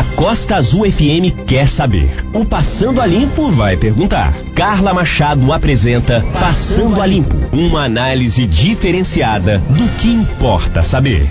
A Costa Azul FM quer saber. O Passando a Limpo vai perguntar. Carla Machado apresenta Passando a Limpo, uma análise diferenciada do que importa saber.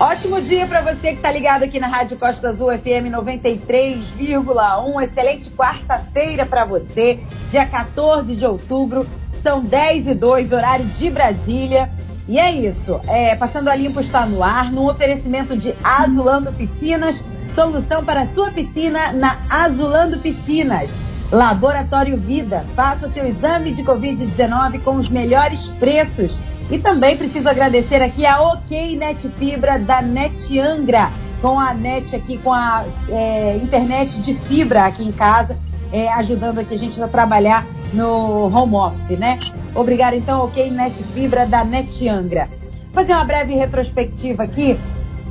Ótimo dia para você que está ligado aqui na Rádio Costa Azul FM 93,1. Excelente quarta-feira para você, dia 14 de outubro. São 10 e 2, horário de Brasília. E é isso. É, Passando a Limpo está no ar, num oferecimento de Azulando Piscinas. Solução para sua piscina na Azulando Piscinas. Laboratório Vida. Faça seu exame de Covid-19 com os melhores preços. E também preciso agradecer aqui a OK Net Fibra da Net Angra. Com a net aqui, com a é, internet de fibra aqui em casa, é, ajudando aqui a gente a trabalhar no home office, né? Obrigada, então, ok, Net Fibra da Net Angra. Fazer uma breve retrospectiva aqui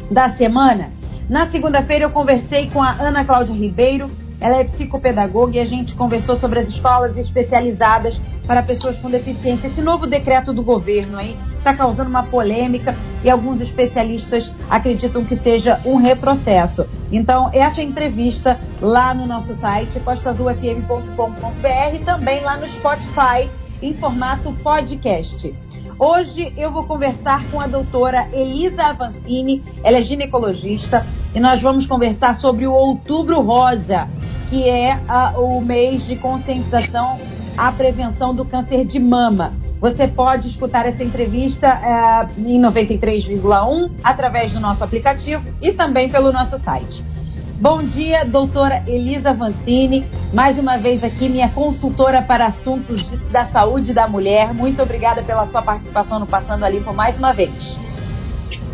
da semana. Na segunda-feira eu conversei com a Ana Cláudia Ribeiro, ela é psicopedagoga e a gente conversou sobre as escolas especializadas para pessoas com deficiência. Esse novo decreto do governo aí está causando uma polêmica e alguns especialistas acreditam que seja um retrocesso. Então, essa entrevista lá no nosso site, costazulfm.com.br e também lá no Spotify em formato podcast. Hoje eu vou conversar com a doutora Elisa Avancini, ela é ginecologista, e nós vamos conversar sobre o Outubro Rosa, que é uh, o mês de conscientização à prevenção do câncer de mama. Você pode escutar essa entrevista uh, em 93,1 através do nosso aplicativo e também pelo nosso site. Bom dia, doutora Elisa Vancini. Mais uma vez aqui, minha consultora para assuntos de, da saúde da mulher. Muito obrigada pela sua participação no Passando a Limpo mais uma vez.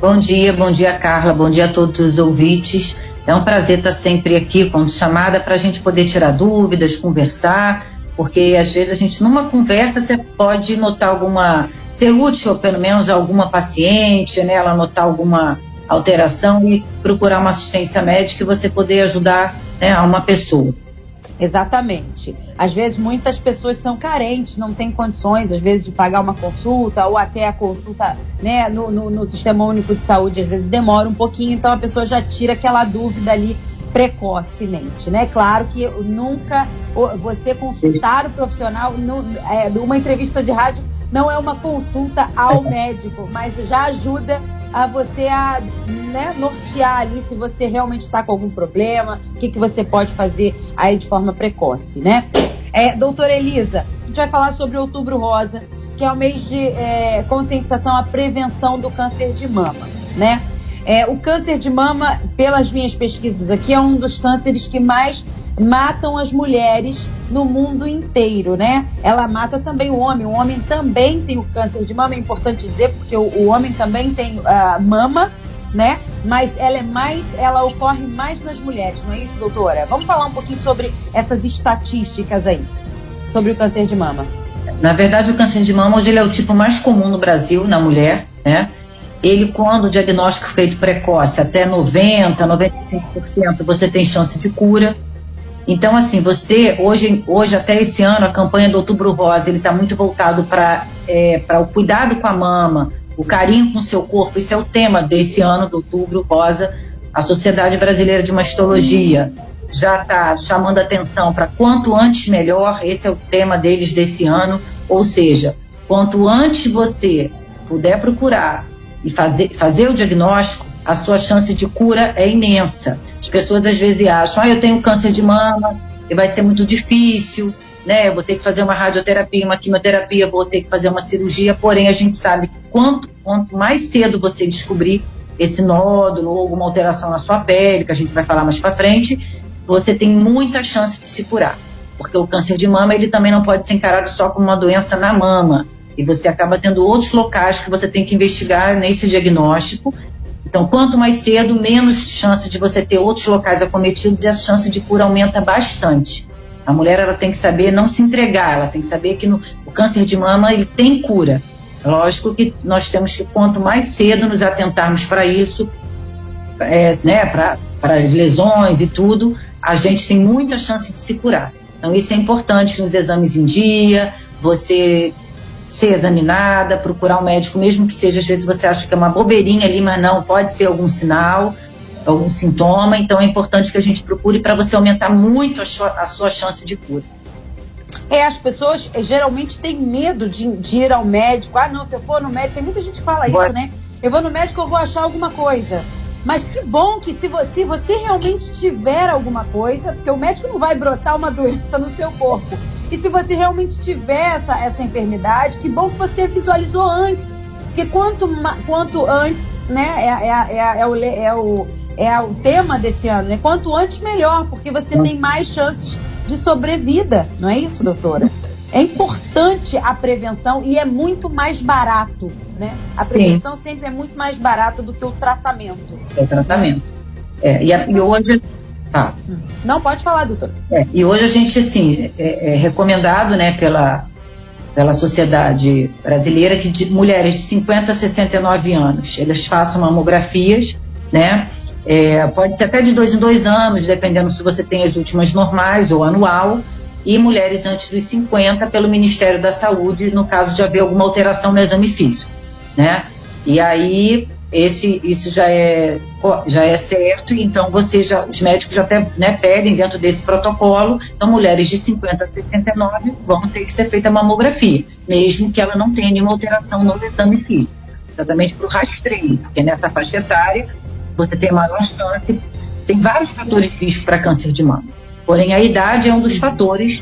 Bom dia, bom dia, Carla. Bom dia a todos os ouvintes. É um prazer estar sempre aqui quando chamada para a gente poder tirar dúvidas, conversar, porque às vezes a gente, numa conversa, você pode notar alguma. ser útil, pelo menos, a alguma paciente, né? Ela notar alguma alteração e procurar uma assistência médica e você poder ajudar né, a uma pessoa. Exatamente. Às vezes muitas pessoas são carentes, não têm condições, às vezes, de pagar uma consulta ou até a consulta né, no, no, no Sistema Único de Saúde, às vezes demora um pouquinho, então a pessoa já tira aquela dúvida ali precocemente, né? Claro que nunca você consultar o profissional é, numa entrevista de rádio não é uma consulta ao médico, mas já ajuda a você a né, nortear ali se você realmente está com algum problema, o que, que você pode fazer aí de forma precoce, né? É, doutora Elisa, a gente vai falar sobre Outubro Rosa, que é o mês de é, conscientização à prevenção do câncer de mama, né? É, o câncer de mama, pelas minhas pesquisas aqui, é um dos cânceres que mais matam as mulheres no mundo inteiro, né? Ela mata também o homem. O homem também tem o câncer de mama, é importante dizer, porque o, o homem também tem uh, mama, né? Mas ela é mais, ela ocorre mais nas mulheres, não é isso, doutora? Vamos falar um pouquinho sobre essas estatísticas aí, sobre o câncer de mama. Na verdade, o câncer de mama hoje ele é o tipo mais comum no Brasil, na mulher, né? Ele, quando o diagnóstico feito precoce, até 90%, 95%, você tem chance de cura. Então, assim, você, hoje, hoje até esse ano, a campanha do Outubro Rosa, ele está muito voltado para é, o cuidado com a mama, o carinho com o seu corpo. Esse é o tema desse ano do Outubro Rosa. A Sociedade Brasileira de Mastologia já está chamando atenção para quanto antes melhor. Esse é o tema deles desse ano. Ou seja, quanto antes você puder procurar e fazer, fazer o diagnóstico, a sua chance de cura é imensa. As pessoas às vezes acham, ah, eu tenho câncer de mama, e vai ser muito difícil, né? Eu vou ter que fazer uma radioterapia, uma quimioterapia, vou ter que fazer uma cirurgia. Porém, a gente sabe que quanto, quanto mais cedo você descobrir esse nódulo ou alguma alteração na sua pele, que a gente vai falar mais para frente, você tem muita chance de se curar. Porque o câncer de mama ele também não pode ser encarado só como uma doença na mama. E você acaba tendo outros locais que você tem que investigar nesse diagnóstico. Então, quanto mais cedo, menos chance de você ter outros locais acometidos e a chance de cura aumenta bastante. A mulher ela tem que saber não se entregar, ela tem que saber que no, o câncer de mama ele tem cura. Lógico que nós temos que, quanto mais cedo nos atentarmos para isso, é, né, para as lesões e tudo, a gente tem muita chance de se curar. Então, isso é importante nos exames em dia, você ser examinada, procurar um médico, mesmo que seja, às vezes você acha que é uma bobeirinha ali, mas não, pode ser algum sinal. algum sintoma, então é importante que a gente procure para você aumentar muito a sua, chance de cura. É, as pessoas é, geralmente têm medo de, de, ir ao médico. Ah, não, se eu for no médico, tem muita gente que fala isso, né? Eu vou no médico, eu vou achar alguma coisa. Mas que bom que se você, se você realmente tiver alguma coisa, porque o médico não vai brotar uma doença no seu corpo. E se você realmente tiver essa, essa enfermidade, que bom que você visualizou antes. Porque quanto, quanto antes, né, é, é, é, é, o, é, o, é o tema desse ano, né? Quanto antes, melhor, porque você tem mais chances de sobrevida, não é isso, doutora? É importante a prevenção e é muito mais barato, né? A prevenção Sim. sempre é muito mais barata do que o tratamento. É o tratamento. É, e, a, e, hoje. Tá. Não, pode falar, doutor. É, e hoje a gente, assim, é, é, recomendado, né, pela, pela sociedade brasileira que de, mulheres de 50 a 69 anos, elas façam mamografias, né? É, pode ser até de dois em dois anos, dependendo se você tem as últimas normais ou anual, e mulheres antes dos 50 pelo Ministério da Saúde, no caso de haver alguma alteração no exame físico, né? E aí esse isso já é já é certo, então você já os médicos já até né, pedem dentro desse protocolo, então mulheres de 50 a 69 vão ter que ser feita mamografia, mesmo que ela não tenha nenhuma alteração no exame físico, exatamente para o rastreio, porque nessa faixa etária você tem maior chance. Tem vários fatores risco para câncer de mama. Porém, a idade é um dos fatores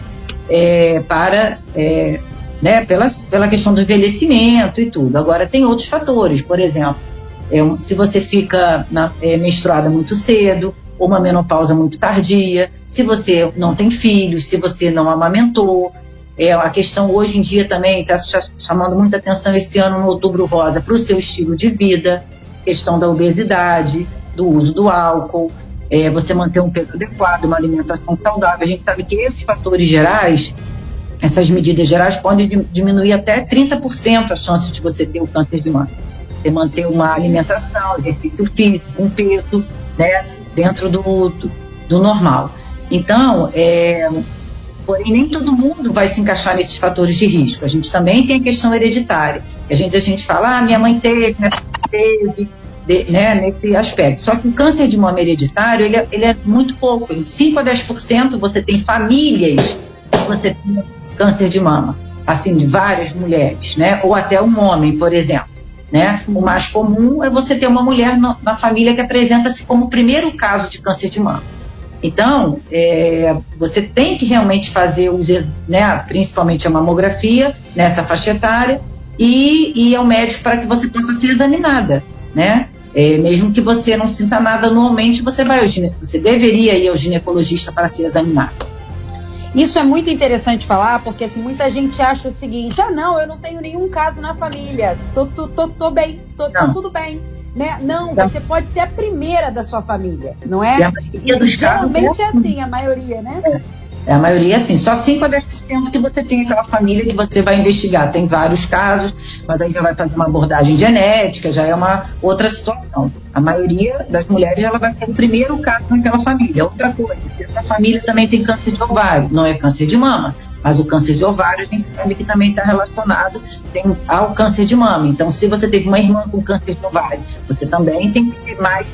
é, para, é, né, pela, pela questão do envelhecimento e tudo. Agora, tem outros fatores, por exemplo, é, se você fica na, é, menstruada muito cedo, ou uma menopausa muito tardia, se você não tem filhos, se você não amamentou. É, a questão hoje em dia também está chamando muita atenção esse ano no Outubro Rosa para o seu estilo de vida questão da obesidade, do uso do álcool, é, você manter um peso adequado, uma alimentação saudável. A gente sabe que esses fatores gerais, essas medidas gerais, podem diminuir até 30% a chance de você ter o câncer de mama. Você manter uma alimentação, exercício físico, um peso, né, dentro do, do, do normal. Então, é, porém nem todo mundo vai se encaixar nesses fatores de risco. A gente também tem a questão hereditária. A gente, a gente fala, ah, minha mãe teve, minha teve, de, né, nesse aspecto. Só que o câncer de mama hereditário, ele é, ele é muito pouco. Em 5 a 10% você tem famílias que você tem câncer de mama. Assim, de várias mulheres, né? Ou até um homem, por exemplo. Né? O mais comum é você ter uma mulher na, na família que apresenta-se como o primeiro caso de câncer de mama. Então, é, você tem que realmente fazer os, né, principalmente a mamografia nessa faixa etária e ir ao médico para que você possa ser examinada, né? É, mesmo que você não sinta nada anualmente, você vai ao gine... você deveria ir ao ginecologista para ser examinado. Isso é muito interessante falar, porque assim, muita gente acha o seguinte: ah, não, eu não tenho nenhum caso na família, tô, tô, tô, tô bem, tô, tô tudo bem. Né? Não, você pode ser a primeira da sua família, não é? E, e geralmente é assim, a maioria, né? É. A maioria, assim, só 5 a 10% que você tem aquela família que você vai investigar. Tem vários casos, mas aí já vai fazer uma abordagem genética, já é uma outra situação. A maioria das mulheres, ela vai ser o primeiro caso naquela família. Outra coisa, essa família também tem câncer de ovário, não é câncer de mama, mas o câncer de ovário a gente sabe que também está relacionado ao câncer de mama. Então, se você teve uma irmã com câncer de ovário, você também tem que ser mais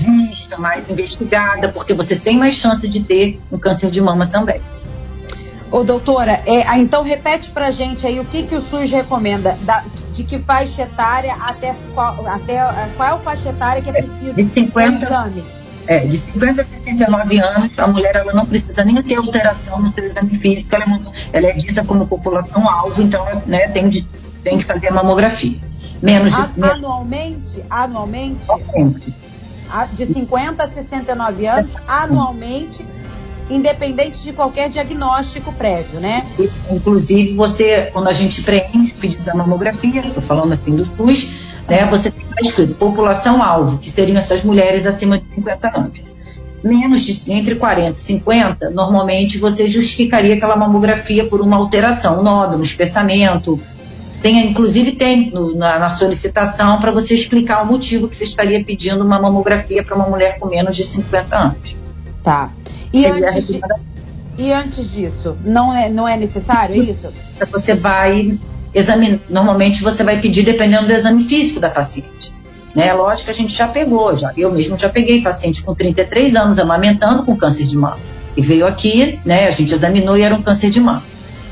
vista, mais investigada, porque você tem mais chance de ter um câncer de mama também. Ô, doutora, é, então repete pra gente aí o que, que o SUS recomenda, da, de que faixa etária até qual, até qual é a faixa etária que é preciso de 50, exame? É, de 50 a 69 anos, a mulher ela não precisa nem ter alteração no seu exame físico, ela é, ela é dita como população alvo, então né, tem, de, tem que fazer mamografia. Menos de, anualmente? Anualmente? Anualmente de 50 a 69 anos anualmente, independente de qualquer diagnóstico prévio, né? Inclusive, você, quando a gente preenche o pedido da mamografia, estou falando assim do SUS, né, você tem escrito população-alvo, que seriam essas mulheres acima de 50 anos. Menos de entre 40 e 50, normalmente você justificaria aquela mamografia por uma alteração, nódulo, espessamento, tem, inclusive tem no, na, na, solicitação para você explicar o motivo que você estaria pedindo uma mamografia para uma mulher com menos de 50 anos. Tá. E, antes, de, e antes disso, não é, não é necessário é isso? Você vai examinar. Normalmente você vai pedir dependendo do exame físico da paciente. né? Lógico que a gente já pegou, já, eu mesmo já peguei paciente com 33 anos amamentando com câncer de mama. E veio aqui, né? A gente examinou e era um câncer de mama.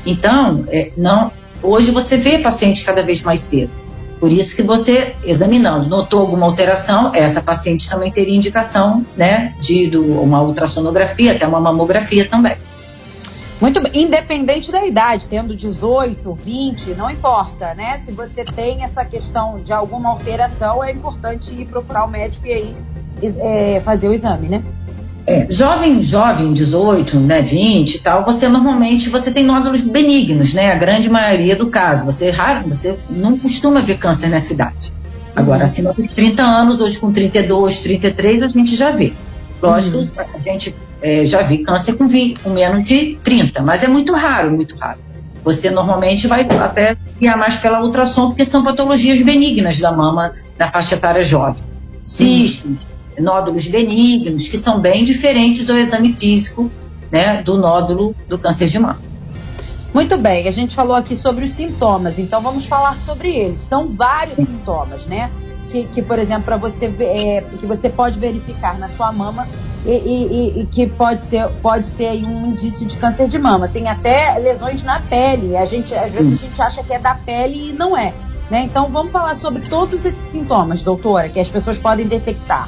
Então, é, não, hoje você vê paciente cada vez mais cedo. Por isso que você, examinando, notou alguma alteração, essa paciente também teria indicação, né, de do, uma ultrassonografia, até uma mamografia também. Muito bem, independente da idade, tendo 18, 20, não importa, né? Se você tem essa questão de alguma alteração, é importante ir procurar o médico e aí é, fazer o exame, né? É, jovem, jovem, 18, né, 20 e tal, você normalmente você tem nódulos benignos, né? A grande maioria do caso. Você é raro, você não costuma ver câncer nessa idade. Agora, uhum. acima dos 30 anos, hoje com 32, 33, a gente já vê. Lógico, uhum. a gente é, já vi câncer com, 20, com menos de 30, mas é muito raro, muito raro. Você normalmente vai até guiar mais pela ultrassom, porque são patologias benignas da mama na faixa etária jovem. Cistos, uhum. Nódulos benignos, que são bem diferentes do exame físico né, do nódulo do câncer de mama. Muito bem, a gente falou aqui sobre os sintomas, então vamos falar sobre eles. São vários sintomas, né? Que, que por exemplo, para você é, que você pode verificar na sua mama e, e, e, que pode ser, pode ser um indício de câncer de mama. Tem até lesões na pele. A gente, às vezes a gente acha que é da pele e não é. Né? Então vamos falar sobre todos esses sintomas, doutora, que as pessoas podem detectar.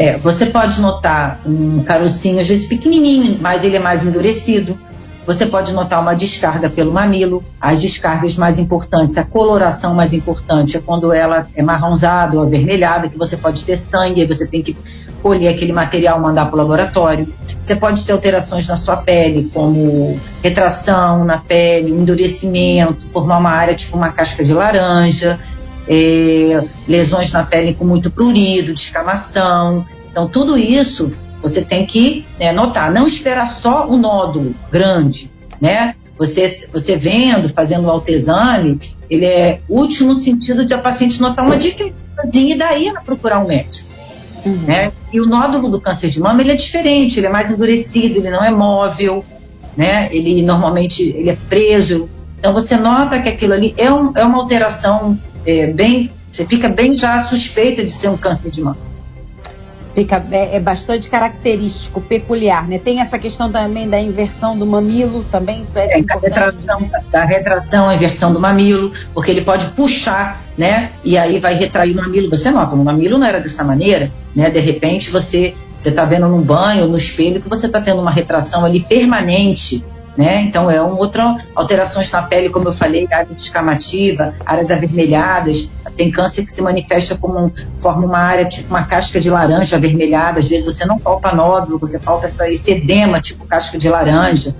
É, você pode notar um carocinho, às vezes pequenininho, mas ele é mais endurecido. Você pode notar uma descarga pelo mamilo. As descargas mais importantes, a coloração mais importante é quando ela é marronzada ou avermelhada, que você pode ter sangue, aí você tem que colher aquele material e mandar para o laboratório. Você pode ter alterações na sua pele, como retração na pele, endurecimento, formar uma área tipo uma casca de laranja, é, lesões na pele com muito prurido, descamação. Então, tudo isso você tem que né, notar. Não esperar só o nódulo grande, né? Você, você vendo, fazendo o autoexame, ele é útil no sentido de a paciente notar uma diferença e daí procurar um médico. Uhum. Né? E o nódulo do câncer de mama ele é diferente, ele é mais endurecido, ele não é móvel, né? ele normalmente ele é preso. Então você nota que aquilo ali é, um, é uma alteração é, bem. Você fica bem já suspeita de ser um câncer de mama. Fica, é, é, bastante característico, peculiar, né? Tem essa questão também da inversão do mamilo, também é, é da retração, da retração, a inversão do mamilo, porque ele pode puxar, né? E aí vai retrair o mamilo. Você nota, o mamilo não era dessa maneira, né? De repente você você está vendo no banho, no espelho, que você está tendo uma retração ali permanente, né? Então é uma outra alterações na pele, como eu falei, área descamativa, áreas avermelhadas. Tem câncer que se manifesta como forma uma área tipo uma casca de laranja avermelhada. Às vezes você não palpa nódulo, você palpa essa, esse edema tipo casca de laranja,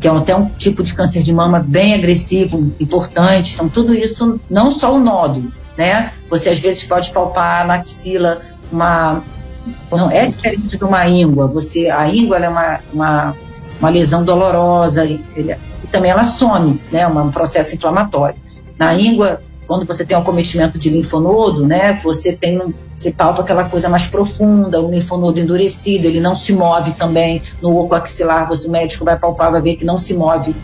que é até um tipo de câncer de mama bem agressivo, importante. Então tudo isso, não só o nódulo, né? Você às vezes pode palpar na axila uma não é diferente de uma íngua. Você a íngua é uma, uma uma lesão dolorosa, e, e também ela some, né, um processo inflamatório. Na íngua, quando você tem um acometimento de linfonodo, né, você tem um, você palpa aquela coisa mais profunda, o linfonodo endurecido, ele não se move também no oco axilar, você, o médico vai palpar, vai ver que não se move,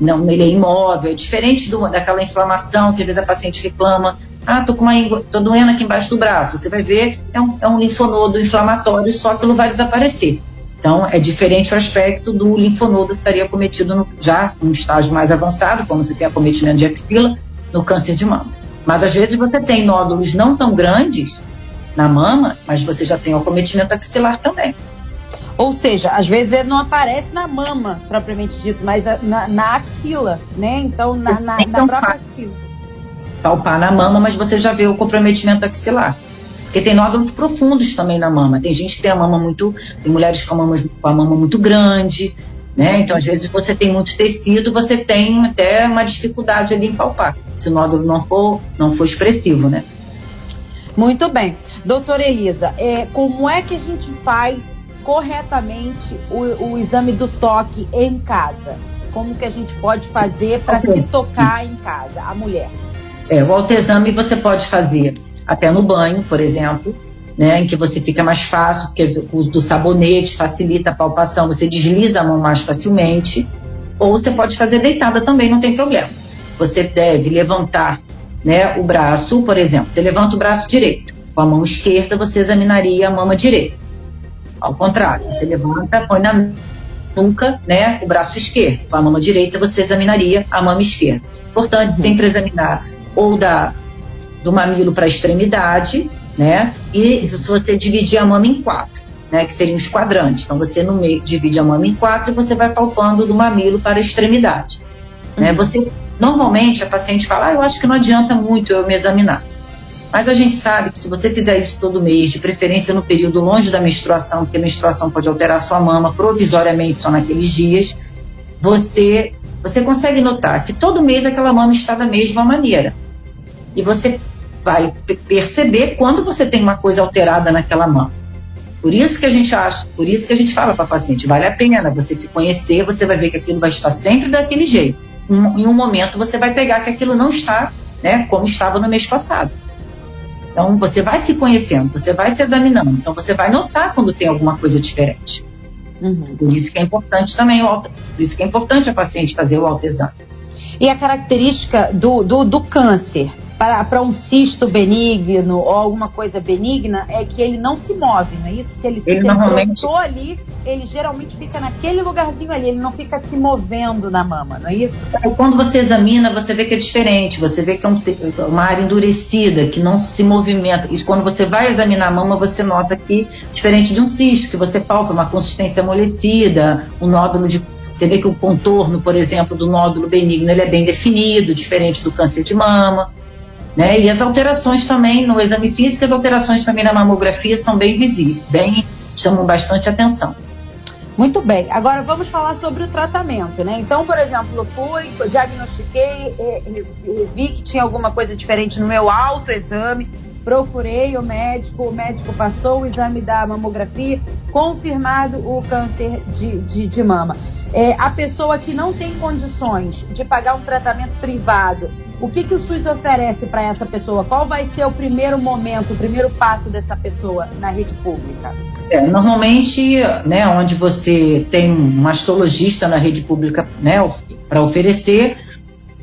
não, ele é imóvel, é diferente do, daquela inflamação que às vezes a paciente reclama, ah, tô com uma íngua, tô doendo aqui embaixo do braço, você vai ver, é um, é um linfonodo inflamatório, só que não vai desaparecer. Então, é diferente o aspecto do linfonodo que estaria cometido no, já em um estágio mais avançado, como você tem acometimento de axila, no câncer de mama. Mas às vezes você tem nódulos não tão grandes na mama, mas você já tem o acometimento axilar também. Ou seja, às vezes ele não aparece na mama, propriamente dito, mas na, na axila, né? Então, na, na, na própria axila. Palpar na mama, mas você já vê o comprometimento axilar. Porque tem nódulos profundos também na mama. Tem gente que tem a mama muito. Tem mulheres com a mama, com a mama muito grande, né? Então, às vezes, você tem muito tecido, você tem até uma dificuldade ali em palpar, se o nódulo não for, não for expressivo, né? Muito bem. Doutora Elisa, é, como é que a gente faz corretamente o, o exame do toque em casa? Como que a gente pode fazer para okay. se tocar em casa, a mulher? É, o autoexame você pode fazer até no banho, por exemplo, né, em que você fica mais fácil, porque o uso do sabonete facilita a palpação, você desliza a mão mais facilmente, ou você pode fazer deitada também, não tem problema. Você deve levantar né, o braço, por exemplo, você levanta o braço direito, com a mão esquerda, você examinaria a mama direita. Ao contrário, você levanta, põe na nuca, né, o braço esquerdo. Com a mama direita, você examinaria a mama esquerda. Importante uhum. sempre examinar ou da, do mamilo para a extremidade, né, e se você dividir a mama em quatro, né, que seriam os quadrantes. Então, você no meio divide a mama em quatro e você vai palpando do mamilo para a extremidade. Né? Uhum. Né? Você, normalmente, a paciente fala, ah, eu acho que não adianta muito eu me examinar. Mas a gente sabe que se você fizer isso todo mês, de preferência no período longe da menstruação, porque a menstruação pode alterar sua mama provisoriamente só naqueles dias, você, você consegue notar que todo mês aquela mama está da mesma maneira. E você vai perceber quando você tem uma coisa alterada naquela mama. Por isso que a gente acha, por isso que a gente fala para paciente, vale a pena você se conhecer, você vai ver que aquilo vai estar sempre daquele jeito. Um, em um momento você vai pegar que aquilo não está, né, como estava no mês passado. Então, você vai se conhecendo, você vai se examinando. Então, você vai notar quando tem alguma coisa diferente. Uhum. Por isso que é importante também o auto, por isso que é importante a paciente fazer o autoexame. E a característica do, do, do câncer para um cisto benigno ou alguma coisa benigna é que ele não se move, não é isso? Se ele, ele normalmente... ali, ele geralmente fica naquele lugarzinho ali, ele não fica se movendo na mama, não é isso? Quando você examina, você vê que é diferente, você vê que é um, uma área endurecida, que não se movimenta. E quando você vai examinar a mama, você nota que, diferente de um cisto, que você palpa uma consistência amolecida, um nódulo de você vê que o contorno, por exemplo, do nódulo benigno ele é bem definido, diferente do câncer de mama. Né? E as alterações também no exame físico, as alterações também na mamografia são bem visíveis, bem chamam bastante atenção. Muito bem. Agora vamos falar sobre o tratamento, né? Então, por exemplo, fui, diagnostiquei, vi que tinha alguma coisa diferente no meu autoexame, procurei o médico, o médico passou o exame da mamografia, confirmado o câncer de, de, de mama. É, a pessoa que não tem condições de pagar um tratamento privado, o que, que o SUS oferece para essa pessoa? Qual vai ser o primeiro momento, o primeiro passo dessa pessoa na rede pública? É, normalmente, né, onde você tem um mastologista na rede pública né, para oferecer,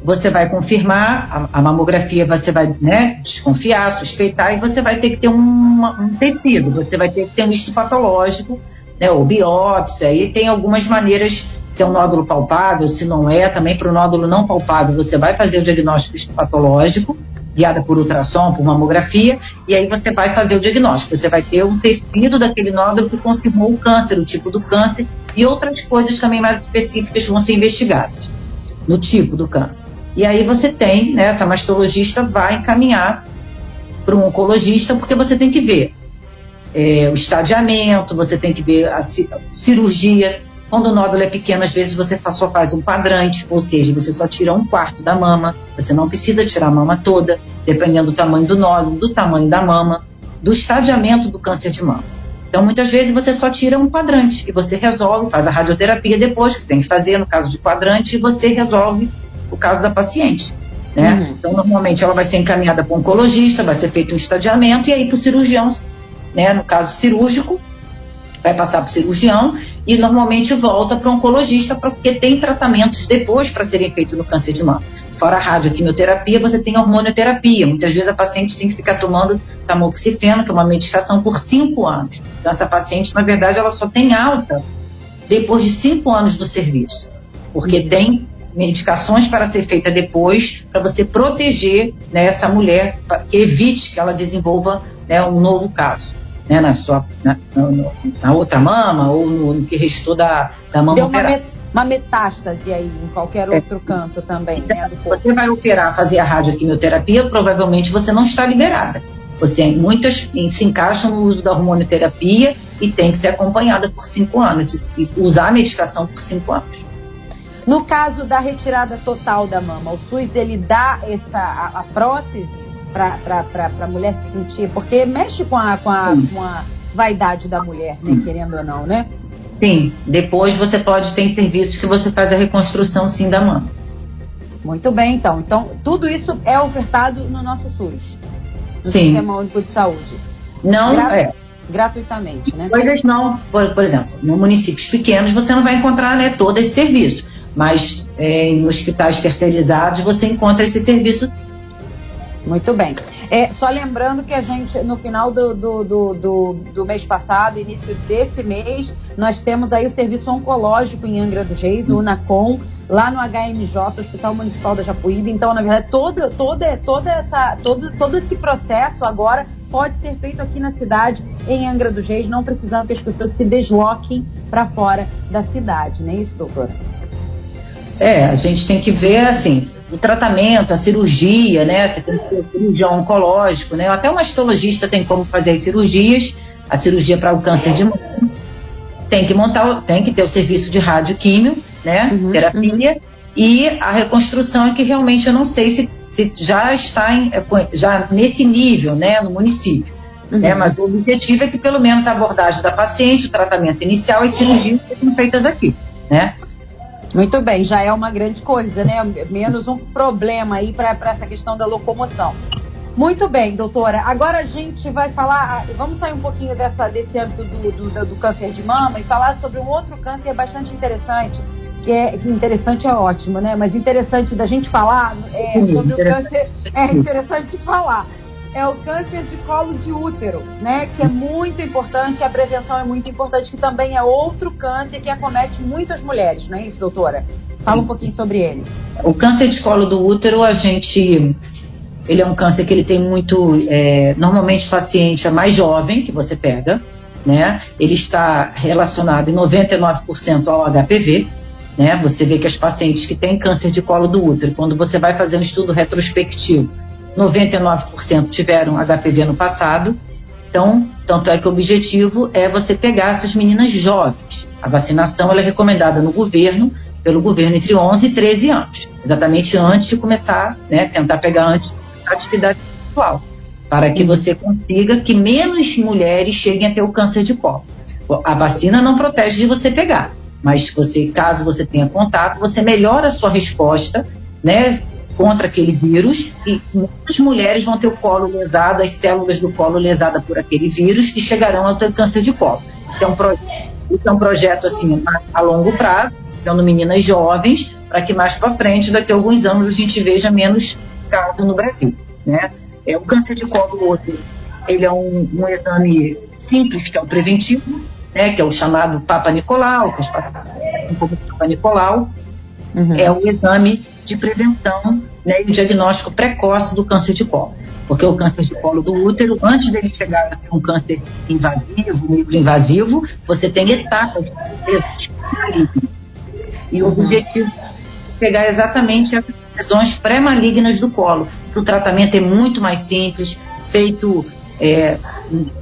você vai confirmar, a, a, mamografia você vai né, desconfiar, suspeitar, e você vai ter que ter um, um tecido, você vai ter que ter um estudo patológico, né, ou biópsia, e tem algumas maneiras se é um nódulo palpável, se não é, também para o nódulo não palpável, você vai fazer o diagnóstico patológico, guiada por ultrassom, por mamografia, e aí você vai fazer o diagnóstico. Você vai ter um tecido daquele nódulo que confirmou o câncer, o tipo do câncer, e outras coisas também mais específicas vão ser investigadas no tipo do câncer. E aí você tem, né, essa mastologista vai encaminhar para um oncologista, porque você tem que ver é, o estadiamento, você tem que ver a cirurgia, quando o nódulo é pequeno, às vezes você só faz um quadrante, ou seja, você só tira um quarto da mama, você não precisa tirar a mama toda, dependendo do tamanho do nódulo, do tamanho da mama, do estadiamento do câncer de mama. Então, muitas vezes você só tira um quadrante e você resolve, faz a radioterapia depois, que tem que fazer no caso de quadrante, e você resolve o caso da paciente. Né? Uhum. Então, normalmente ela vai ser encaminhada para o oncologista, vai ser feito um estadiamento e aí para o cirurgião, né, no caso cirúrgico, vai passar para o cirurgião e normalmente volta para o oncologista, porque tem tratamentos depois para serem feitos no câncer de mama. Fora a radioquimioterapia, você tem a hormonioterapia. Muitas vezes a paciente tem que ficar tomando tamoxifeno, que é uma medicação, por cinco anos. Então, essa paciente, na verdade, ela só tem alta depois de cinco anos do serviço, porque tem medicações para ser feita depois, para você proteger né, essa mulher, que evite que ela desenvolva né, um novo caso né, na, sua, na, na, na outra mama ou no, no, que restou da, da mama Deu operada. Uma, met, uma metástase aí em qualquer é. outro canto também, né, do corpo. Você vai operar, fazer a radioquimioterapia, provavelmente você não está liberada. Você, muitas se encaixam no uso da hormonioterapia e tem que ser acompanhada por cinco anos, e usar a medicação por cinco anos. No caso da retirada total da mama, o SUS ele dá essa a, a prótese para a mulher se sentir, porque mexe com a, com, a, com a vaidade da mulher, né, querendo ou não, né? Sim, depois você pode ter serviços que você faz a reconstrução sim da mama. Muito bem, então. Então, tudo isso é ofertado no nosso SUS, no sim. Sistema Único de Saúde. Não, Gratu é. Gratuitamente, né? Coisas não, por, por exemplo, em municípios pequenos você não vai encontrar né, todo esse serviço, mas é, em hospitais terceirizados você encontra esse serviço Muito bem. É, só lembrando que a gente, no final do, do, do, do, do mês passado, início desse mês, nós temos aí o Serviço Oncológico em Angra dos Reis, o UNACOM, lá no HMJ, Hospital Municipal da Japuíba. Então, na verdade, todo, toda, toda essa, todo, todo esse processo agora pode ser feito aqui na cidade, em Angra dos Reis, não precisando que as pessoas se desloquem para fora da cidade, não é isso, doutora? É, a gente tem que ver assim, o tratamento, a cirurgia, né? Você tem que ter cirurgião oncológico, né? Até um mastologista tem como fazer as cirurgias, a cirurgia para o câncer de mama. Tem que montar, tem que ter o serviço de radioquímio, né? Uhum, Terapia. Uhum. E a reconstrução é que realmente eu não sei se, se já está em, é, já nesse nível, né, no município. Uhum. Né? Mas o objetivo é que pelo menos a abordagem da paciente, o tratamento inicial e cirurgias sejam feitas aqui, né? Muito bem, já é uma grande coisa, né? Menos um problema aí para essa questão da locomoção. Muito bem, doutora. Agora a gente vai falar, vamos sair um pouquinho dessa, desse âmbito do, do, do câncer de mama e falar sobre um outro câncer bastante interessante, que é que interessante é ótimo, né? Mas interessante da gente falar é, sobre o câncer, é interessante falar é o câncer de colo de útero, né? Que é muito importante, a prevenção é muito importante, que também é outro câncer que acomete muitas mulheres, não é isso, doutora? Fala um pouquinho sobre ele. O câncer de colo do útero, a gente. Ele é um câncer que ele tem muito. É, normalmente, o paciente é mais jovem que você pega, né? Ele está relacionado em 99% ao HPV, né? Você vê que as pacientes que têm câncer de colo do útero, quando você vai fazer um estudo retrospectivo, 99% tiveram HPV no passado. Então, tanto é que o objetivo é você pegar essas meninas jovens. A vacinação é recomendada no governo, pelo governo entre 11 e 13 anos, exatamente antes de começar, né, tentar pegar antes a atividade sexual, para que você consiga que menos mulheres cheguem a ter o câncer de colo. A vacina não protege de você pegar, mas você, caso você tenha contato, você melhora a sua resposta, né, contra aquele vírus e muitas mulheres vão ter o colo lesado, as células do colo lesadas por aquele vírus e chegarão ao ter câncer de colo. Então, isso é um projeto assim a, longo prazo, dando meninas jovens, para que mais para frente, daqui a alguns anos, a gente veja menos casos no Brasil. Né? É, o câncer de colo outro, ele é um, um exame simples, que é o preventivo, né, que é o chamado Papa Nicolau, que é o Papa Nicolau, uhum. é o exame de prevenção né, e o diagnóstico precoce do câncer de colo. Porque o câncer de colo do útero, antes dele chegar a ser um câncer invasivo, microinvasivo, você tem etapas de E o objetivo é pegar exatamente as lesões pré-malignas do colo. O tratamento é muito mais simples, feito é,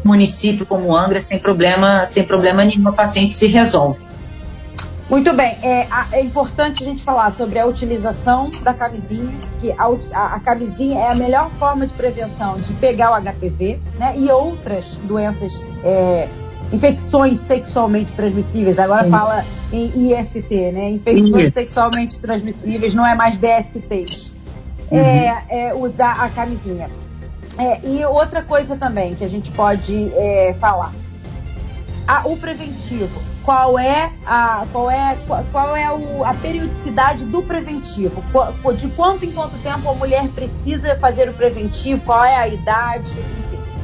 município como Angra, sem problema, sem problema nenhum, o paciente se resolve. Muito bem, é, é, importante a gente falar sobre a utilização da camisinha, que a, a, a, camisinha é a melhor forma de prevenção de pegar o HPV né, e outras doenças, é, infecções sexualmente transmissíveis. Agora Sim. fala em IST, né? Infecções Sim. sexualmente transmissíveis, não é mais DSTs. Uhum. É, é, usar a camisinha. É, e outra coisa também que a gente pode é, falar. o preventivo qual é a, qual é, qual é o, a periodicidade do preventivo? De quanto em quanto tempo a mulher precisa fazer o preventivo? Qual é a idade?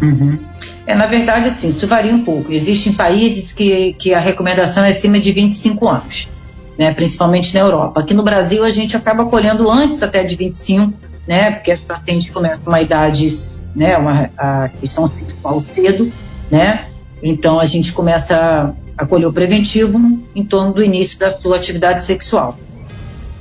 Uhum. É, na verdade, assim, isso varia um pouco. Existem países que, que a recomendação é acima de 25 anos, né, principalmente na Europa. Aqui no Brasil, a gente acaba colhendo antes até de 25, né, porque as pacientes começam uma idade, né, uma, a questão sexual cedo, né, então a gente começa acolheu preventivo em torno do início da sua atividade sexual.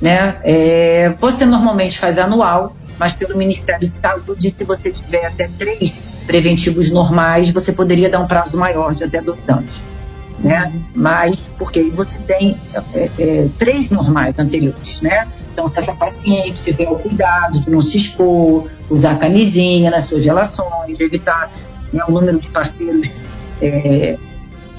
Né? É, você normalmente faz anual, mas pelo Ministério de Saúde, se você tiver até três preventivos normais, você poderia dar um prazo maior de até dois anos. Né? Mas, porque aí você tem é, é, três normais anteriores, né? Então, se essa paciente tiver o cuidado de não se expor, usar camisinha nas suas relações, evitar né, o número de parceiros é,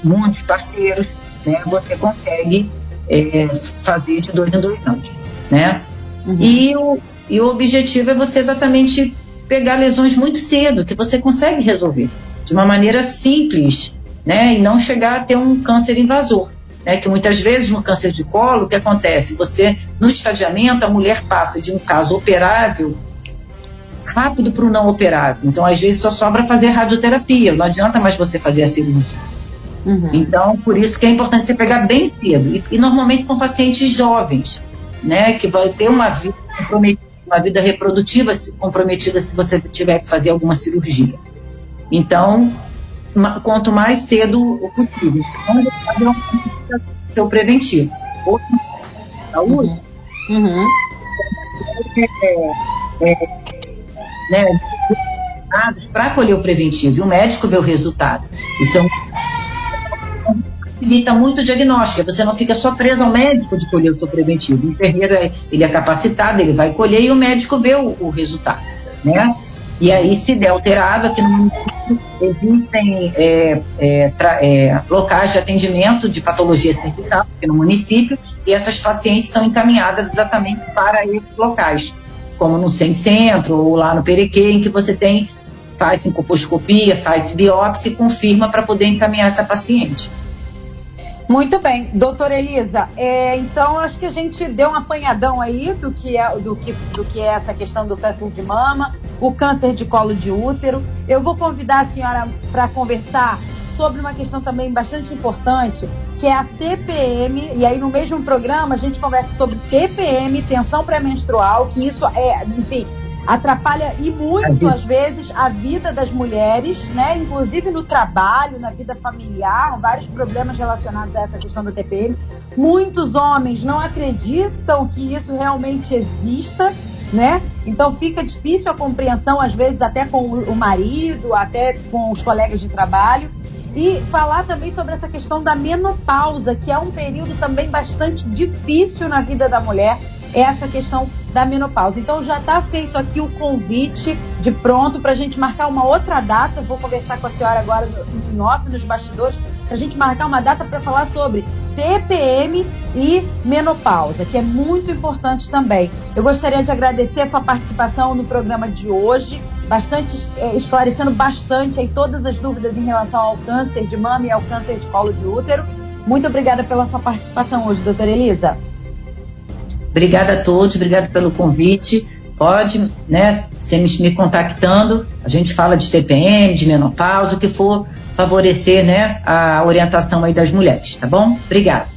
muitos parceiros, né, você consegue é, fazer de dois em dois anos, né? Uhum. E, o, e o objetivo é você exatamente pegar lesões muito cedo, que você consegue resolver de uma maneira simples, né? E não chegar a ter um câncer invasor. Né, que muitas vezes no câncer de colo, o que acontece? Você, no estadiamento, a mulher passa de um caso operável rápido para o não operável. Então, às vezes, só sobra fazer radioterapia, não adianta mais você fazer a cirurgia. Uhum. Então, por isso que é importante você pegar bem cedo. E, e, normalmente são pacientes jovens, né, que vai ter uma vida comprometida, uma vida reprodutiva comprometida se você tiver que fazer alguma cirurgia. Então, quanto mais cedo o possível. Então, é seu preventivo. Ou saúde, uhum. Uhum. É, é, né, para colher o preventivo. E o médico vê o resultado. Isso é um facilita muito o diagnóstico. Você não fica só preso ao médico de colher o seu preventivo. O enfermeiro ele é capacitado, ele vai colher e o médico vê o, o resultado, né? E aí, se der alterado, aqui no município existem é, é, é, locais de atendimento de patologia cervical aqui no município e essas pacientes são encaminhadas exatamente para esses locais, como no Sem Centro ou lá no Perequê, em que você tem faz sincoposcopia, faz biópsia e confirma para poder encaminhar essa paciente. Muito bem, doutora Elisa. É, então acho que a gente deu um apanhadão aí do que é do que, do que é essa questão do câncer de mama, o câncer de colo de útero. Eu vou convidar a senhora para conversar sobre uma questão também bastante importante, que é a TPM. E aí no mesmo programa a gente conversa sobre TPM, tensão pré-menstrual, que isso é, enfim, atrapalha e muito às vezes a vida das mulheres, né? Inclusive no trabalho, na vida familiar, vários problemas relacionados a essa questão da TPM. Muitos homens não acreditam que isso realmente exista, né? Então fica difícil a compreensão às vezes até com o marido, até com os colegas de trabalho. E falar também sobre essa questão da menopausa, que é um período também bastante difícil na vida da mulher essa questão da menopausa. Então já está feito aqui o convite de pronto para a gente marcar uma outra data. vou conversar com a senhora agora no, off, nos bastidores, para a gente marcar uma data para falar sobre TPM e menopausa, que é muito importante também. Eu gostaria de agradecer a sua participação no programa de hoje, bastante é, esclarecendo bastante aí todas as dúvidas em relação ao câncer de mama e ao câncer de colo de útero. Muito obrigada pela sua participação hoje, doutora Elisa. Obrigada a todos, obrigada pelo convite. Pode, né, me, me contactando. A gente fala de TPM, de menopausa, o que for favorecer, né, a orientação aí das mulheres, tá bom? Obrigada.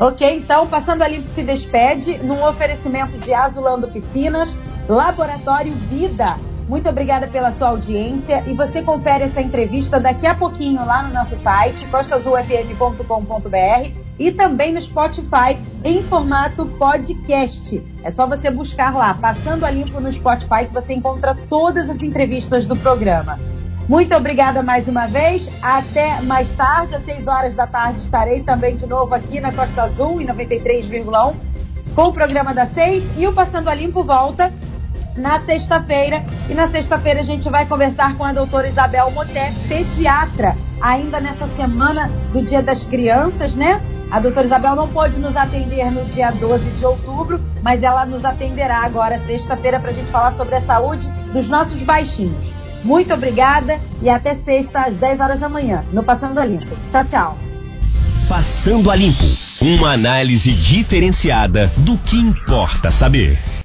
Ok, então, passando ali se despede, num oferecimento de Azulando Piscinas, Laboratório Vida muito obrigada pela sua audiência e você confere essa entrevista daqui a pouquinho lá no nosso site, costazulfm.com.br e também no Spotify em formato podcast. É só você buscar lá, passando a limpo no Spotify, que você encontra todas as entrevistas do programa. Muito obrigada mais uma vez. Até mais tarde, às 6 horas da tarde, estarei também de novo aqui na Costa Azul, em 93,1, com o programa da 6 e o Passando a Limpo volta na sexta-feira. E na sexta-feira a gente vai conversar com a doutora Isabel Moté, pediatra, ainda nessa semana do Dia das Crianças, né? A doutora Isabel não pôde nos atender no dia 12 de outubro, mas ela nos atenderá agora, sexta-feira, para a gente falar sobre a saúde dos nossos baixinhos. Muito obrigada e até sexta, às 10 horas da manhã, no Passando a Limpo. Tchau, tchau. Passando a Limpo uma análise diferenciada do que importa saber.